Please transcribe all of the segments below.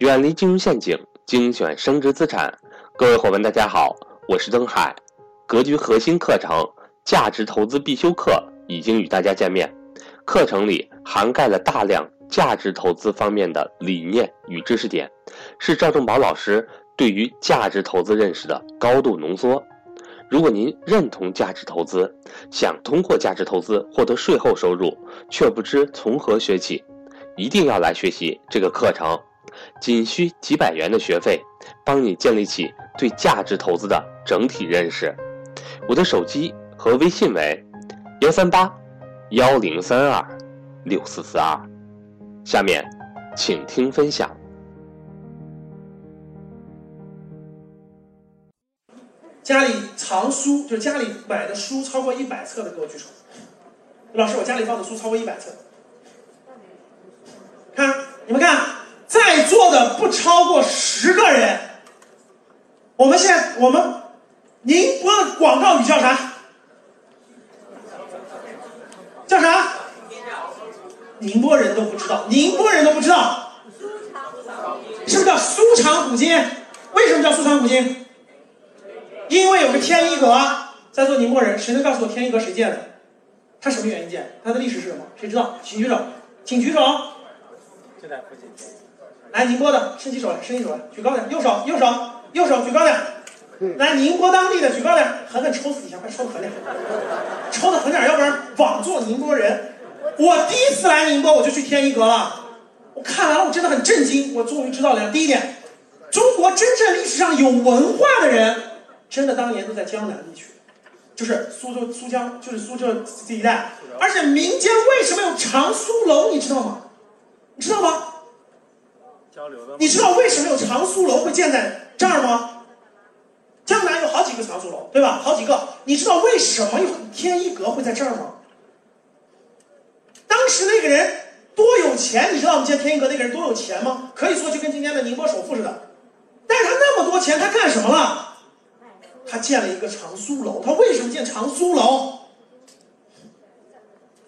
远离金融陷阱，精选升值资产。各位伙伴，大家好，我是登海。格局核心课程《价值投资必修课》已经与大家见面。课程里涵盖了大量价值投资方面的理念与知识点，是赵正宝老师对于价值投资认识的高度浓缩。如果您认同价值投资，想通过价值投资获得税后收入，却不知从何学起，一定要来学习这个课程。仅需几百元的学费，帮你建立起对价值投资的整体认识。我的手机和微信为幺三八幺零三二六四四二。下面，请听分享。家里藏书，就是家里买的书超过一百册的，给我举手。老师，我家里放的书超过一百册。看，你们看，在座的不超过十个人。我们现在，我们宁波的广告语叫啥？叫啥？宁波人都不知道，宁波人都不知道，是不是叫苏长古今？为什么叫苏长古今？因为有个天一阁，在座宁波人，谁能告诉我天一阁谁建的？它什么原因建？它的历史是什么？谁知道？请举手，请举手。就在附近。来，宁波的，伸起手来，伸起手来，举高点，右手，右手，右手举高点。来，宁波当地的举高点，狠狠抽死一下，快抽的狠点，抽的狠点，要不然枉做宁波人。我第一次来宁波，我就去天一阁了，我看完了，我真的很震惊，我终于知道了。第一点，中国真正历史上有文化的人。真的当年都在江南地区，就是苏州、苏江，就是苏浙这一带。而且民间为什么有长苏楼，你知道吗？你知道吗？交流的。你知道为什么有长苏楼会建在这儿吗？江南有好几个长苏楼，对吧？好几个。你知道为什么有天一阁会在这儿吗？当时那个人多有钱，你知道我们建天一阁那个人多有钱吗？可以说就跟今天的宁波首富似的。但是他那么多钱，他干什么了？他建了一个长苏楼，他为什么建长苏楼？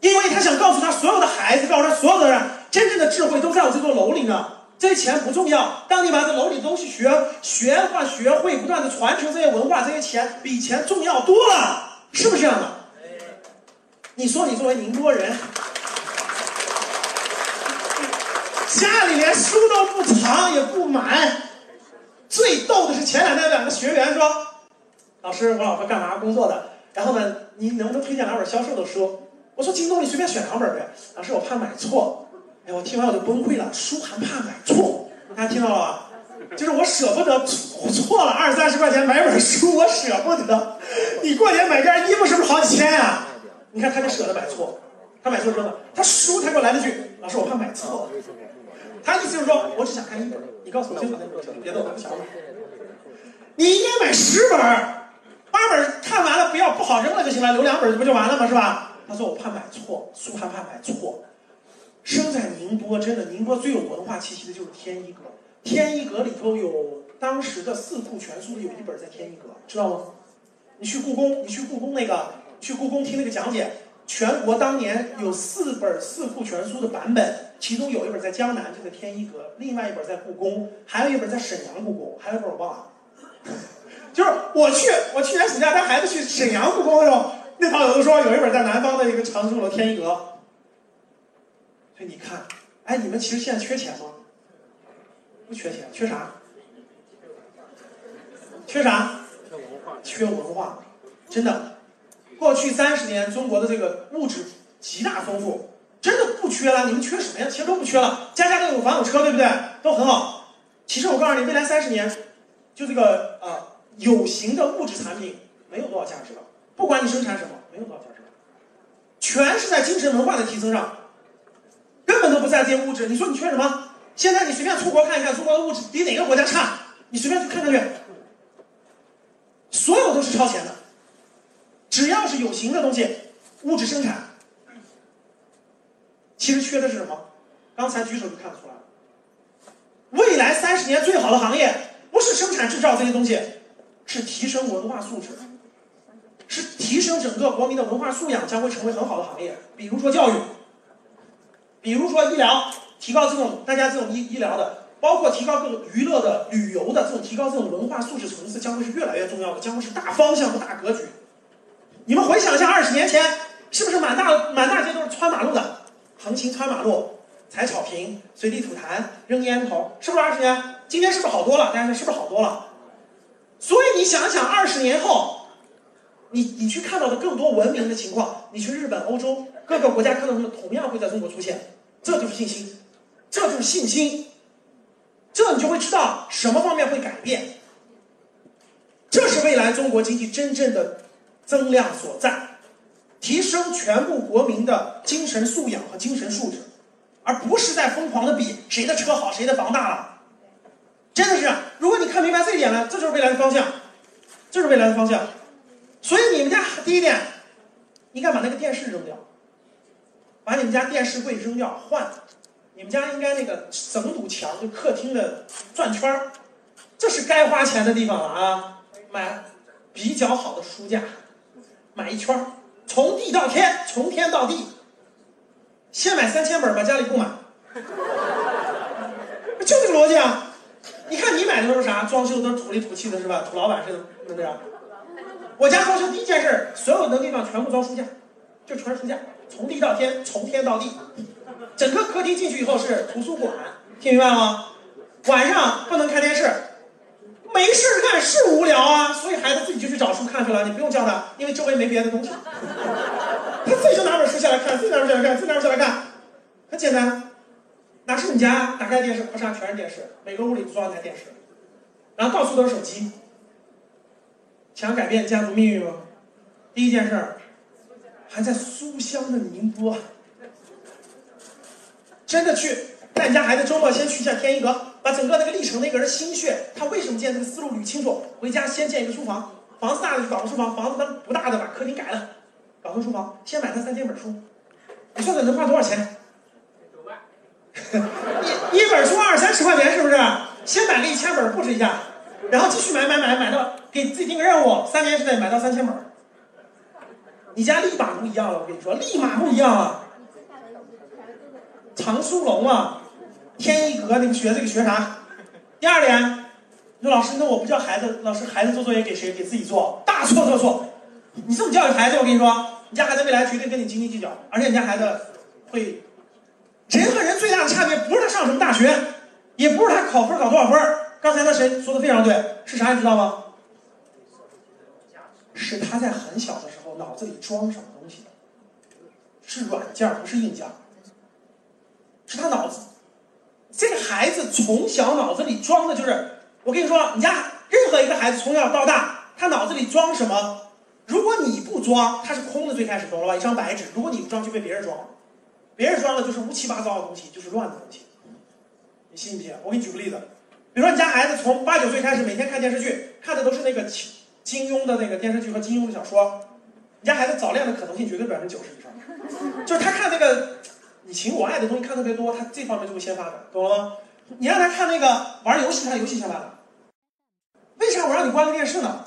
因为他想告诉他所有的孩子，告诉他所有的人，真正的智慧都在我这座楼里呢。这些钱不重要，当你把这楼里东西学学化、学会，不断的传承这些文化，这些钱比钱重要多了，是不是这样的？你说你作为宁波人，家里连书都不藏也不满，最逗的是前两天两个学员说。老师，我老婆干嘛工作的？然后呢，你能不能推荐两本销售的书？我说京东你随便选两本呗。老师，我怕买错。哎，我听完我就崩溃了，书还怕买错？大家听到了吧？就是我舍不得错了二三十块钱买本书，我舍不得。你过年买件衣服是不是好几千呀？你看他就舍得买错，他买错扔了。他书他给我来了句，老师我怕买错。他意思就是说我只想看一本，你告诉我最好那本，别的我不想买。你应该买十本。八本看完了不要不好扔了就行了，留两本不就完了吗？是吧？他说我怕买错，书还怕买错。生在宁波，真的宁波最有文化气息的就是天一阁。天一阁里头有当时的四库全书，有一本在天一阁，知道吗？你去故宫，你去故宫那个，去故宫听那个讲解，全国当年有四本四库全书的版本，其中有一本在江南，就在天一阁；另外一本在故宫，还有一本在沈阳故宫，还有一本我忘了。就是我去，我去年暑假带孩子去沈阳故宫的时候，那导游都说有一本在南方的一个长苏楼天一阁。所以你看，哎，你们其实现在缺钱吗？不缺钱，缺啥？缺啥？缺文化。缺文化，真的。过去三十年，中国的这个物质极大丰富，真的不缺了。你们缺什么呀？其实都不缺了，家家都有房有车，对不对？都很好。其实我告诉你，未来三十年，就这个啊。有形的物质产品没有多少价值了，不管你生产什么，没有多少价值了，全是在精神文化的提升上，在这些物质。你说你缺什么？现在你随便出国看一看，中国的物质比哪个国家差？你随便去看看去，所有都是超前的。只要是有形的东西，物质生产，其实缺的是什么？刚才举手就看得出来了。未来三十年最好的行业，不是生产制造这些东西。是提升文化素质，是提升整个国民的文化素养，将会成为很好的行业。比如说教育，比如说医疗，提高这种大家这种医医疗的，包括提高各种娱乐的、旅游的这种提高这种文化素质层次，将会是越来越重要的，将会是大方向和大格局。你们回想一下，二十年前是不是满大满大街都是穿马路的，横行穿马路，踩草坪，随地吐痰，扔烟头，是不是二十年？今天是不是好多了？大家说是不是好多了？所以你想想，二十年后，你你去看到的更多文明的情况，你去日本、欧洲各个国家看到的同样会在中国出现，这就是信心，这就是信心，这你就会知道什么方面会改变，这是未来中国经济真正的增量所在，提升全部国民的精神素养和精神素质，而不是在疯狂的比谁的车好，谁的房大了。真的是，如果你看明白这一点了，这就是未来的方向，这是未来的方向。所以你们家第一点，应该把那个电视扔掉，把你们家电视柜扔掉，换。你们家应该那个整堵墙，就客厅的转圈儿，这是该花钱的地方了啊！买比较好的书架，买一圈儿，从地到天，从天到地。先买三千本吧，家里不买，就这个逻辑啊！你看你买的都是啥？装修都是土里土气的，是吧？土老板似的，是不是？我家装修第一件事，所有的地方全部装书架，就全是书架，从地到天，从天到地。整个客厅进去以后是图书馆，听明白了吗？晚上不能看电视，没事干是无聊啊，所以孩子自己就去找书看去了，你不用叫他，因为周围没别的东西，他自己就拿本书下来看，自己拿本下来看，自己拿本下来看，很简单。哪是你家？打开电视，啪嚓，全是电视，每个屋里装一台电视，然后到处都是手机。想改变家族命运吗？第一件事儿，还在书香的宁波，真的去带你家孩子周末先去一下天一阁，把整个那个历城那个人心血，他为什么建这个思路捋清楚。回家先建一个书房，房子大的就搞个书房，房子那不大的把客厅改了，搞个书房。先买他三千本书，你算算能花多少钱？九万一一本书二三十块钱，是不是？先买个一千本布置一下，然后继续买买买买到给自己定个任务，三年之内买到三千本。你家立马不一样了，我跟你说，立马不一样了。藏书楼啊，天一阁，你们学这个学啥？第二点，你说老师，那我不叫孩子，老师孩子做作业给谁？给自己做？大错特错！你这么教育孩子，我跟你说，你家孩子未来绝对跟你斤斤计较，而且你家孩子会。人和人最大的差别不是他上什么大学，也不是他考分考多少分刚才那谁说的非常对，是啥你知道吗？是他在很小的时候脑子里装什么东西，是软件不是硬件，是他脑子。这个孩子从小脑子里装的就是，我跟你说，你家任何一个孩子从小到大，他脑子里装什么？如果你不装，他是空的，最开始懂了吧？一张白纸，如果你不装，就被别人装了。别人装的就是乌七八糟的东西，就是乱的东西，你信不信？我给你举个例子，比如说你家孩子从八九岁开始每天看电视剧，看的都是那个金金庸的那个电视剧和金庸的小说，你家孩子早恋的可能性绝对百分之九十以上，就是他看那个你情我爱的东西看特别多，他这方面就会先发展，懂了吗？你让他看那个玩游戏，他游戏先发展。为啥我让你关个电视呢？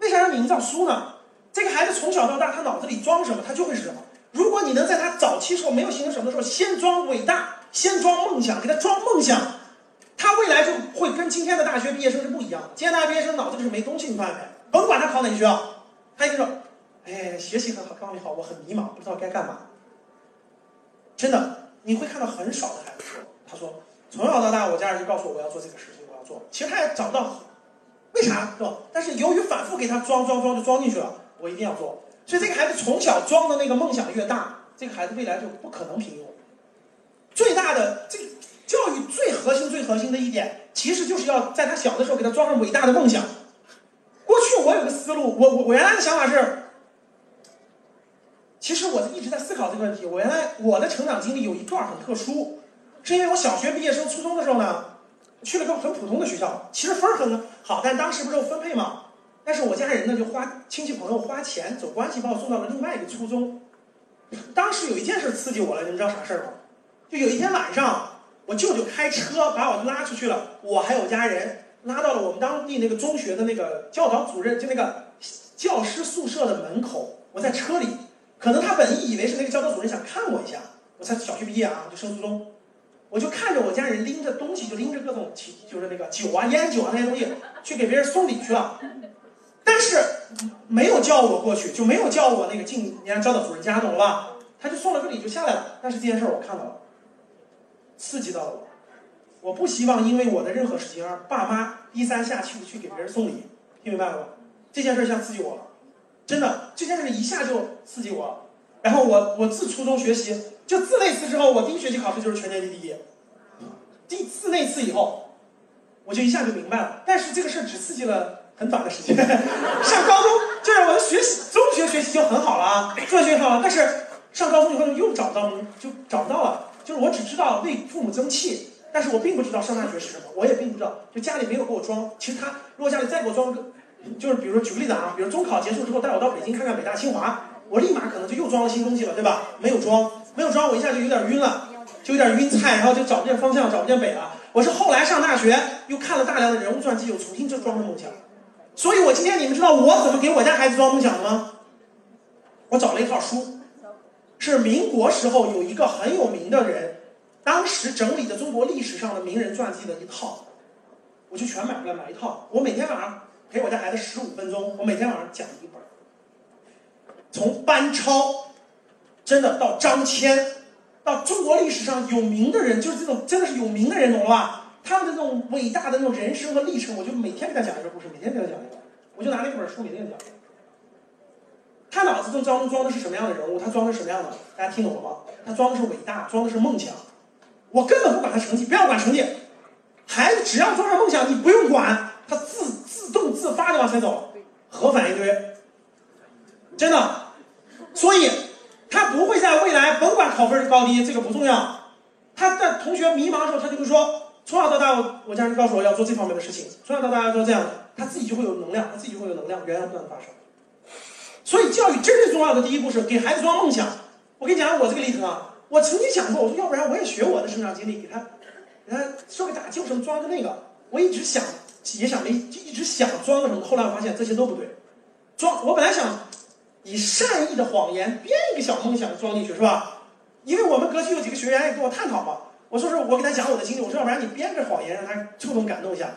为啥让你营造书呢？这个孩子从小到大，他脑子里装什么，他就会是什么。如果你能在他早期时候没有形成什么的时候，先装伟大，先装梦想，给他装梦想，他未来就会跟今天的大学毕业生是不一样的。今天大学毕业生脑子里是没东西，你发现没？甭管他考哪个学校，他一定说：“哎，学习很好，方面好，我很迷茫，不知道该干嘛。”真的，你会看到很少的孩子说：“他说从小到大，我家人就告诉我我要做这个事情，我要做。”其实他也找不到为啥，是吧？但是由于反复给他装装装，就装进去了。我一定要做。所以这个孩子从小装的那个梦想越大，这个孩子未来就不可能平庸。最大的这个教育最核心、最核心的一点，其实就是要在他小的时候给他装上伟大的梦想。过去我有个思路，我我我原来的想法是，其实我一直在思考这个问题。我原来我的成长经历有一段很特殊，是因为我小学毕业升初中的时候呢，去了个很普通的学校，其实分儿很好，但当时不是有分配吗？但是我家人呢，就花亲戚朋友花钱走关系，把我送到了另外一个初中。当时有一件事刺激我了，你们知道啥事儿吗？就有一天晚上，我舅舅开车把我拉出去了，我还有家人拉到了我们当地那个中学的那个教导主任，就那个教师宿舍的门口。我在车里，可能他本意以为是那个教导主任想看我一下，我才小学毕业啊，就升初中。我就看着我家人拎着东西，就拎着各种酒，就是那个酒啊、烟酒啊那些东西，去给别人送礼去了。但是没有叫我过去，就没有叫我那个进人家教导主任家，懂了吧？他就送了个礼就下来了。但是这件事儿我看到了，刺激到了我。我不希望因为我的任何事情而爸妈低三下气的去给别人送礼，听明白了吗？这件事儿像刺激我了，真的，这件事一下就刺激我。然后我我自初中学习，就自那次之后，我第一学期考试就是全年级第一。第自那次以后，我就一下就明白了。但是这个事儿只刺激了很短的时间。上高中就是我的学习，中学学习就很好了啊，中学好了。但是上高中以后又找不到，就找不到了。就是我只知道为父母争气，但是我并不知道上大学是什么，我也并不知道。就家里没有给我装。其实他如果家里再给我装个，就是比如说举个例子啊，比如中考结束之后带我到北京看看北大清华。我立马可能就又装了新东西了，对吧？没有装，没有装，我一下就有点晕了，就有点晕菜，然后就找不见方向，找不见北了。我是后来上大学又看了大量的人物传记，又重新就装了梦想。所以我今天你们知道我怎么给我家孩子装梦想的吗？我找了一套书，是民国时候有一个很有名的人，当时整理的中国历史上的名人传记的一套，我就全买回来买一套。我每天晚上陪我家孩子十五分钟，我每天晚上讲一本。从班超，真的到张骞，到中国历史上有名的人，就是这种真的是有名的人，懂了吧？他们的这种伟大的那种人生和历程，我就每天给他讲一个故事，每天给他讲一个，我就拿那本书每天讲。他脑子中装装的是什么样的人物？他装的是什么样的？大家听懂了吗？他装的是伟大，装的是梦想。我根本不管他成绩，不要管成绩，孩子只要装上梦想，你不用管，他自自发的往前走，核反应堆。真的，所以他不会在未来甭管考分高低，这个不重要。他在同学迷茫的时候，他就会说：从小到大，我我家人告诉我要做这方面的事情。从小到大要做这样的，他自己就会有能量，他自己就会有能量，源源不断的发生。所以教育真正重要的第一步是给孩子装梦想。我跟你讲我这个例子啊，我曾经想过，我说要不然我也学我的成长经历，给他，给他说个大舅什么装个那个。我一直想，也想没，就一直想装个什么。后来我发现这些都不对，装我本来想。以善意的谎言编一个小梦想装进去是吧？因为我们格局有几个学员也跟我探讨嘛，我说是我给他讲我的经历，我说要不然你编个谎言让他触动感动一下。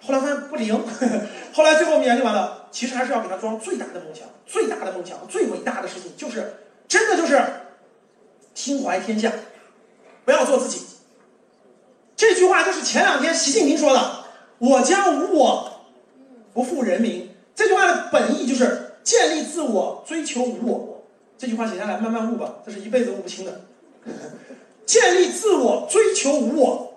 后来发现不灵，后来最后我们研究完了，其实还是要给他装最大的梦想，最大的梦想，最伟大的事情就是真的就是心怀天下，不要做自己。这句话就是前两天习近平说的：“我将无我，不负人民。”这句话的本意就是。建立自我，追求无我，这句话写下来慢慢悟吧，这是一辈子悟不清的。建立自我，追求无我，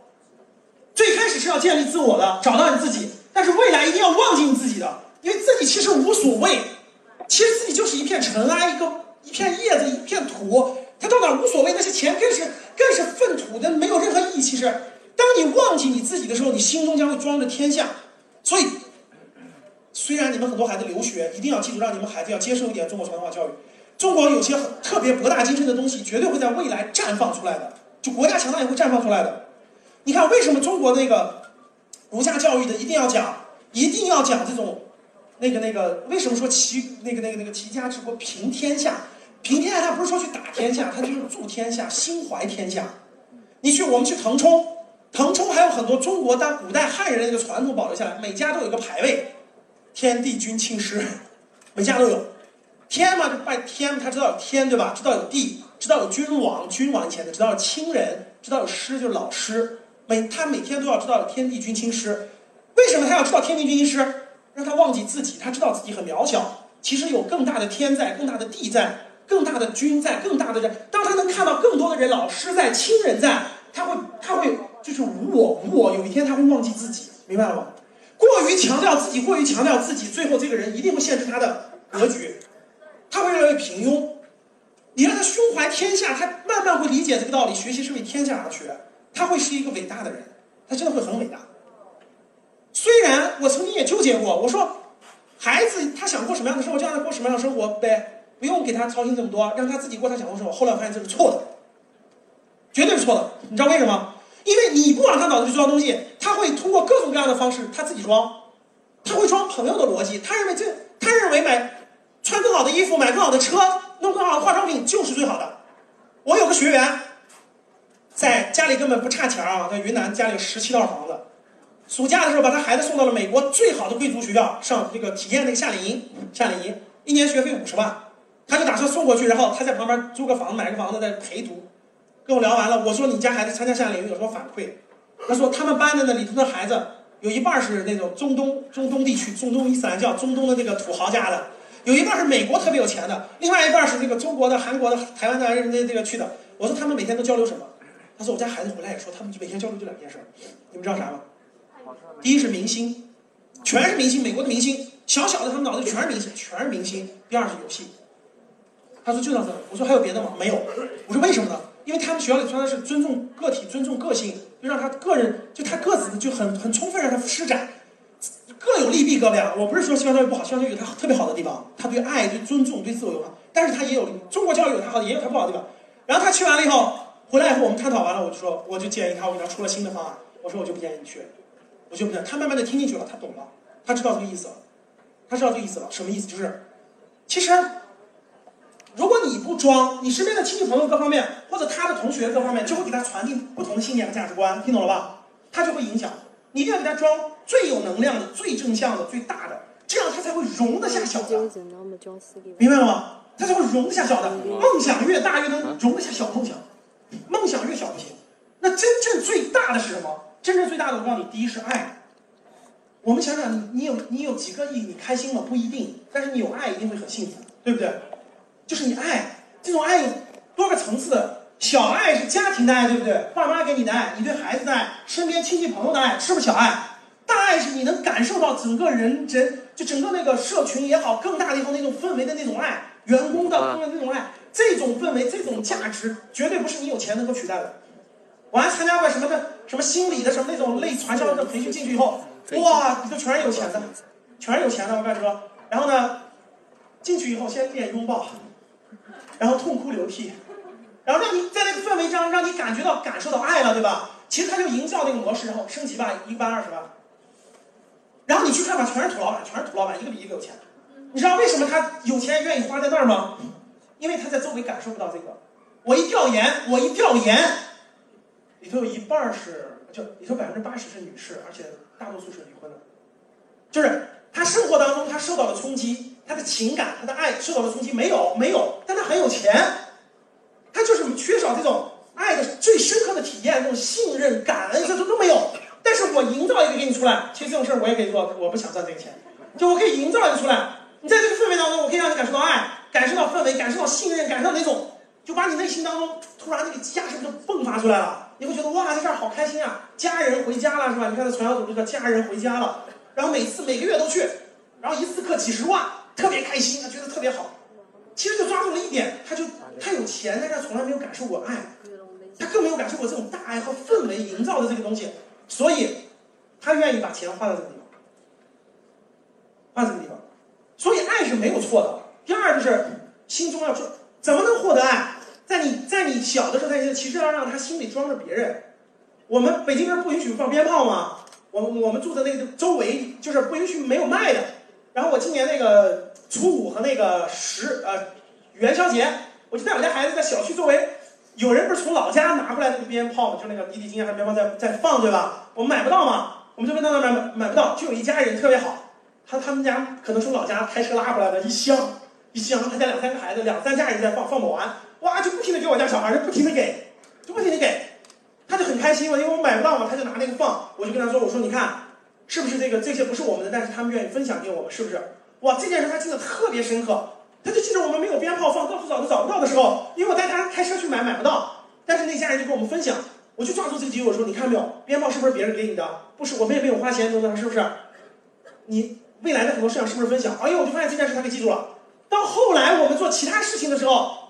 最开始是要建立自我的，找到你自己，但是未来一定要忘记你自己的，因为自己其实无所谓，其实自己就是一片尘埃，一个一片叶子，一片土，它到哪无所谓，那些钱更是更是粪土那，没有任何意义。其实，当你忘记你自己的时候，你心中将会装着天下，所以。虽然你们很多孩子留学，一定要记住，让你们孩子要接受一点中国传统文化教育。中国有些很特别博大精深的东西，绝对会在未来绽放出来的。就国家强大也会绽放出来的。你看，为什么中国那个儒家教育的一定要讲，一定要讲这种那个那个？为什么说齐那个那个那个齐家治国平天下？平天下，他不是说去打天下，他就是助天下，心怀天下。你去，我们去腾冲，腾冲还有很多中国当古代汉人的那个传统保留下来，每家都有一个牌位。天地君亲师，每家都有。天嘛，就拜天，他知道有天，对吧？知道有地，知道有君王，君王以前的，知道有亲人，知道有师，就是老师。每他每天都要知道有天地君亲师。为什么他要知道天地君亲师？让他忘记自己，他知道自己很渺小。其实有更大的天在，更大的地在，更大的君在，更大的人。当他能看到更多的人，老师在，亲人在，他会，他会就是无我，无我。有一天他会忘记自己，明白了吗？过于强调自己，过于强调自己，最后这个人一定会限制他的格局，他会越来越平庸。你让他胸怀天下，他慢慢会理解这个道理。学习是为天下而学，他会是一个伟大的人，他真的会很伟大。虽然我曾经也纠结过，我说孩子他想过什么样的生活，就让他过什么样的生活呗，不用给他操心这么多，让他自己过他想过的生活。后来我发现这是错的，绝对是错的。你知道为什么？因为你不往他脑子里装东西，他会通过各种各样的方式他自己装，他会装朋友的逻辑，他认为这，他认为买穿更好的衣服、买更好的车、弄更好的化妆品就是最好的。我有个学员，在家。里根本不差钱啊，在云南家里有十七套房子。暑假的时候把他孩子送到了美国最好的贵族学校上这个体验那个夏令营，夏令营一年学费五十万，他就打算送过去，然后他在旁边租个房子买个房子在陪读。跟我聊完了，我说你家孩子参加夏令营有什么反馈？他说他们班的那里头的孩子有一半是那种中东中东地区中东伊斯兰教中东的那个土豪家的，有一半是美国特别有钱的，另外一半是那个中国的、韩国的、台湾的那那个去的。我说他们每天都交流什么？他说我家孩子回来也说他们每天交流就两件事，你们知道啥吗？第一是明星，全是明星，美国的明星，小小的他们脑子里全是明星，全是明星。第二是游戏。他说就到这，我说还有别的吗？没有。我说为什么呢？因为他们学校里说的是尊重个体、尊重个性，就让他个人就他个子就很很充分让他施展，各有利弊各位啊。我不是说西方教育不好，西方教育有它特别好的地方，他对爱、对尊重、对自由有方，但是他也有中国教育有它好的，也有它不好的地方。然后他去完了以后，回来以后我们探讨完了，我就说我就建议他，我给他出了新的方案，我说我就不建议你去。我就不讲，他慢慢的听进去了，他懂了，他知道这个意思了，他知道这个意思了，什么意思？就是，其实，如果你不装，你身边的亲戚朋友各方面，或者他的同学各方面，就会给他传递不同的信念和价值观，听懂了吧？他就会影响，你一定要给他装最有能量的、最正向的、最大的，这样他才会容得下小的，明白了吗？他才会容得下小的，梦想越大越能容得下小梦想，梦想越小不行。那真正最大的是什么？真正最大的，我告诉你，第一是爱。我们想想，你你有你有几个亿，你开心吗？不一定。但是你有爱，一定会很幸福，对不对？就是你爱，这种爱有多个层次的。小爱是家庭的爱，对不对？爸妈给你的爱，你对孩子的爱，身边亲戚朋友的爱，是不是小爱？大爱是你能感受到整个人人，就整个那个社群也好，更大的以后那种氛围的那种爱，员工的工人那种爱，这种氛围，这种价值，绝对不是你有钱能够取代的。我还参加过什么的，什么心理的，什么那种类传销的培训，进去以后，哇，里头全是有钱的，全是有钱的。我跟你说，然后呢，进去以后先练拥抱，然后痛哭流涕，然后让你在那个氛围上，让你感觉到感受到爱了，对吧？其实他就营造那个模式，然后升级吧，一班二十万，然后你去看吧，全是土老板，全是土老板，一个比一个有钱。你知道为什么他有钱愿意花在那儿吗？因为他在周围感受不到这个。我一调研，我一调研。里头有一半是，就里头百分之八十是女士，而且大多数是离婚的。就是他生活当中他受到了冲击，他的情感、他的爱受到了冲击，没有没有，但他很有钱，他就是缺少这种爱的最深刻的体验，这种信任、感恩，这都都没有。但是我营造一个给你出来，其实这种事儿我也可以做，我不想赚这个钱，就我可以营造一个出来，你在这个氛围当中，我可以让你感受到爱，感受到氛围，感受到信任，感受到那种，就把你内心当中突然那个家是不是就迸发出来了？你会觉得哇，在这儿好开心啊！家人回家了是吧？你看这传销组织的家人回家了，然后每次每个月都去，然后一次课几十万，特别开心，他觉得特别好。其实就抓住了一点，他就他有钱，但是从来没有感受过爱，他更没有感受过这种大爱和氛围营造的这个东西，所以他愿意把钱花在这个地方，花在这个地方。所以爱是没有错的。第二就是心中要说，怎么能获得爱？在你在你小的时候，他其实要让他心里装着别人。我们北京人不允许放鞭炮吗？我我们住的那个周围就是不允许没有卖的。然后我今年那个初五和那个十呃元宵节，我就带我家孩子在小区周围，有人不是从老家拿过来那个鞭炮嘛，就那个滴滴金啊鞭炮在在放对吧？我们买不到嘛，我们就问到那边买买不到，就有一家人特别好，他他们家可能从老家开车拉过来的一箱一箱，他家两三个孩子，两三家人在放放不完。哇，就不停的给我家小孩，就不停的给，就不停的给，他就很开心嘛，因为我买不到嘛，他就拿那个放，我就跟他说，我说你看，是不是这个这些不是我们的，但是他们愿意分享给我们，是不是？哇，这件事他记得特别深刻，他就记得我们没有鞭炮放，到处找都找不到的时候，因为我带他开车去买，买不到，但是那家人就跟我们分享，我就抓住这个机会，我说你看没有，鞭炮是不是别人给你的？不是，我们也没有花钱等等，是不是？你未来的很多事情是不是分享？哎呦，我就发现这件事他给记住了。到后来我们做其他事情的时候。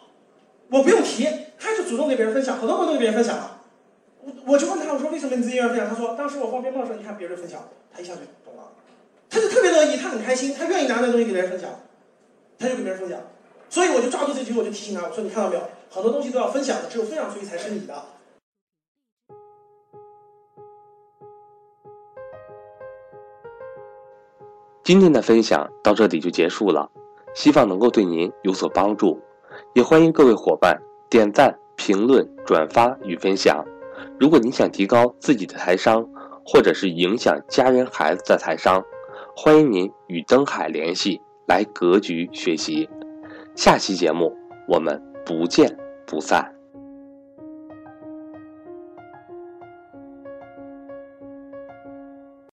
我不用提，他就主动给别人分享，很多朋友都给别人分享了。我我就问他，我说为什么你自己愿分享？他说当时我放鞭炮的时候，一看别人分享，他一下就懂了，他就特别乐意，他很开心，他愿意拿那东西给别人分享，他就给别人分享。所以我就抓住这机会，我就提醒他，我说你看到没有，很多东西都要分享的，只有分享出去才是你的。今天的分享到这里就结束了，希望能够对您有所帮助。也欢迎各位伙伴点赞、评论、转发与分享。如果你想提高自己的财商，或者是影响家人孩子的财商，欢迎您与登海联系，来格局学习。下期节目我们不见不散。